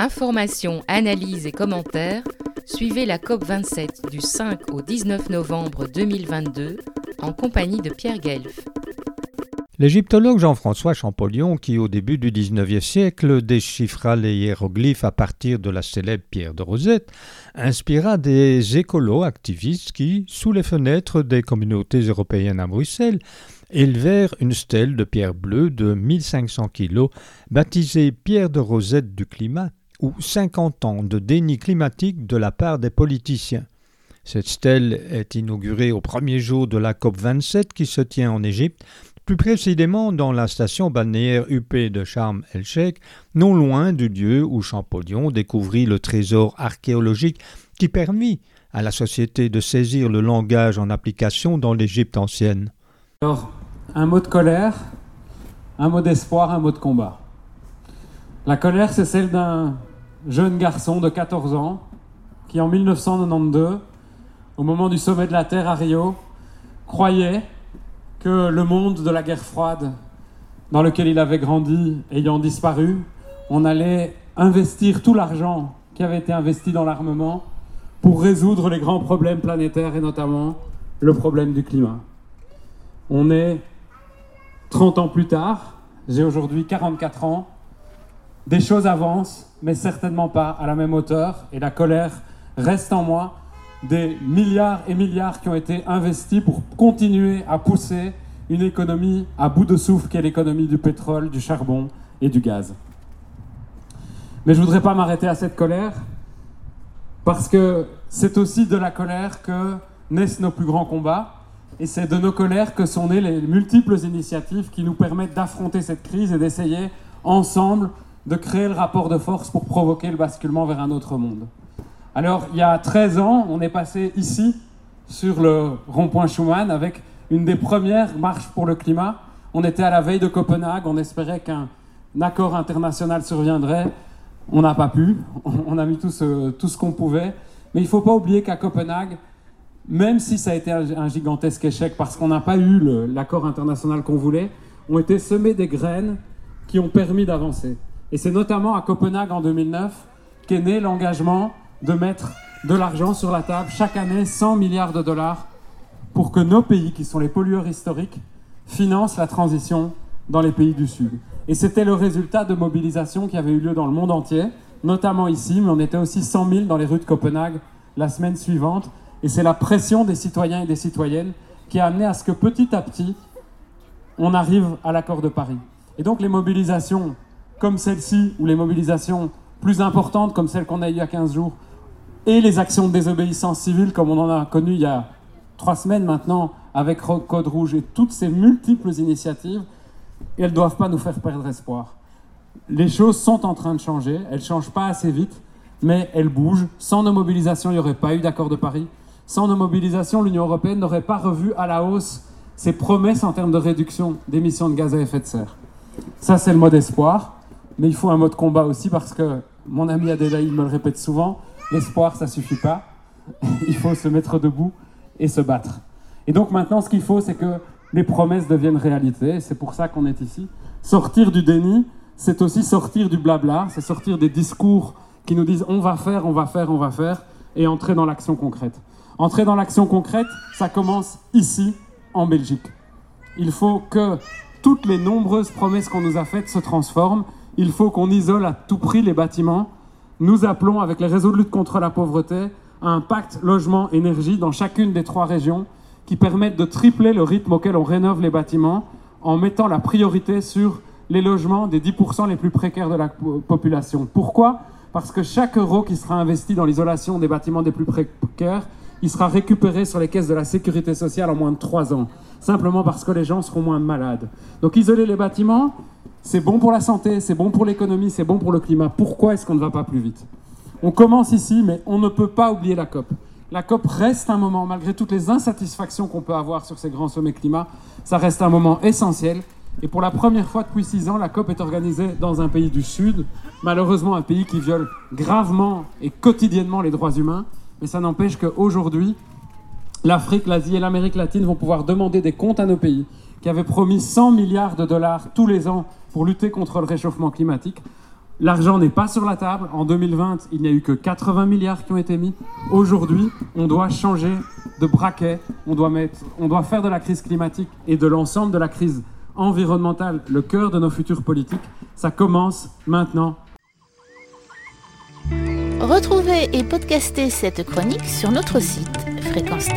Informations, analyses et commentaires, suivez la COP27 du 5 au 19 novembre 2022 en compagnie de Pierre Guelf. L'égyptologue Jean-François Champollion, qui au début du XIXe siècle déchiffra les hiéroglyphes à partir de la célèbre pierre de Rosette, inspira des écolos activistes qui, sous les fenêtres des communautés européennes à Bruxelles, élevèrent une stèle de pierre bleue de 1500 kg, baptisée Pierre de Rosette du climat, ou 50 ans de déni climatique de la part des politiciens. Cette stèle est inaugurée au premier jour de la COP 27 qui se tient en Égypte plus précisément dans la station balnéaire UP de Sharm el-Sheikh, non loin du lieu où Champollion découvrit le trésor archéologique qui permit à la société de saisir le langage en application dans l'Égypte ancienne. Alors, un mot de colère, un mot d'espoir, un mot de combat. La colère, c'est celle d'un jeune garçon de 14 ans qui, en 1992, au moment du sommet de la Terre à Rio, croyait que le monde de la guerre froide dans lequel il avait grandi ayant disparu, on allait investir tout l'argent qui avait été investi dans l'armement pour résoudre les grands problèmes planétaires et notamment le problème du climat. On est 30 ans plus tard, j'ai aujourd'hui 44 ans, des choses avancent, mais certainement pas à la même hauteur, et la colère reste en moi des milliards et milliards qui ont été investis pour continuer à pousser une économie à bout de souffle qui est l'économie du pétrole, du charbon et du gaz. Mais je ne voudrais pas m'arrêter à cette colère, parce que c'est aussi de la colère que naissent nos plus grands combats, et c'est de nos colères que sont nées les multiples initiatives qui nous permettent d'affronter cette crise et d'essayer ensemble de créer le rapport de force pour provoquer le basculement vers un autre monde. Alors, il y a 13 ans, on est passé ici, sur le rond-point Schumann, avec une des premières marches pour le climat. On était à la veille de Copenhague, on espérait qu'un accord international surviendrait. On n'a pas pu, on a mis tout ce, tout ce qu'on pouvait. Mais il ne faut pas oublier qu'à Copenhague, même si ça a été un gigantesque échec parce qu'on n'a pas eu l'accord international qu'on voulait, ont été semées des graines qui ont permis d'avancer. Et c'est notamment à Copenhague en 2009 qu'est né l'engagement de mettre de l'argent sur la table, chaque année 100 milliards de dollars, pour que nos pays, qui sont les pollueurs historiques, financent la transition dans les pays du Sud. Et c'était le résultat de mobilisations qui avaient eu lieu dans le monde entier, notamment ici, mais on était aussi 100 000 dans les rues de Copenhague la semaine suivante. Et c'est la pression des citoyens et des citoyennes qui a amené à ce que petit à petit, on arrive à l'accord de Paris. Et donc les mobilisations comme celle-ci, ou les mobilisations plus importantes comme celles qu'on a eues il y a 15 jours, et les actions de désobéissance civile, comme on en a connu il y a trois semaines maintenant, avec Code Rouge et toutes ces multiples initiatives, elles ne doivent pas nous faire perdre espoir. Les choses sont en train de changer, elles ne changent pas assez vite, mais elles bougent. Sans nos mobilisations, il n'y aurait pas eu d'accord de Paris. Sans nos mobilisations, l'Union européenne n'aurait pas revu à la hausse ses promesses en termes de réduction d'émissions de gaz à effet de serre. Ça, c'est le mot d'espoir, mais il faut un mot de combat aussi parce que mon ami Adélaïde me le répète souvent, L'espoir, ça suffit pas. Il faut se mettre debout et se battre. Et donc maintenant, ce qu'il faut, c'est que les promesses deviennent réalité. C'est pour ça qu'on est ici. Sortir du déni, c'est aussi sortir du blabla, c'est sortir des discours qui nous disent on va faire, on va faire, on va faire, et entrer dans l'action concrète. Entrer dans l'action concrète, ça commence ici, en Belgique. Il faut que toutes les nombreuses promesses qu'on nous a faites se transforment. Il faut qu'on isole à tout prix les bâtiments nous appelons, avec les réseaux de lutte contre la pauvreté, à un pacte logement-énergie dans chacune des trois régions qui permettent de tripler le rythme auquel on rénove les bâtiments en mettant la priorité sur les logements des 10% les plus précaires de la population. Pourquoi? Parce que chaque euro qui sera investi dans l'isolation des bâtiments des plus précaires, il sera récupéré sur les caisses de la sécurité sociale en moins de 3 ans. Simplement parce que les gens seront moins malades. Donc isoler les bâtiments, c'est bon pour la santé, c'est bon pour l'économie, c'est bon pour le climat. Pourquoi est-ce qu'on ne va pas plus vite? On commence ici, mais on ne peut pas oublier la COP. La COP reste un moment, malgré toutes les insatisfactions qu'on peut avoir sur ces grands sommets climat, ça reste un moment essentiel. Et pour la première fois depuis six ans, la COP est organisée dans un pays du Sud, malheureusement un pays qui viole gravement et quotidiennement les droits humains. Mais ça n'empêche qu'aujourd'hui, l'Afrique, l'Asie et l'Amérique latine vont pouvoir demander des comptes à nos pays qui avaient promis 100 milliards de dollars tous les ans pour lutter contre le réchauffement climatique. L'argent n'est pas sur la table. En 2020, il n'y a eu que 80 milliards qui ont été mis. Aujourd'hui, on doit changer de braquet. On doit, faire de la crise climatique et de l'ensemble de la crise environnementale le cœur de nos futures politiques. Ça commence maintenant. Retrouvez et podcastez cette chronique sur notre site fréquence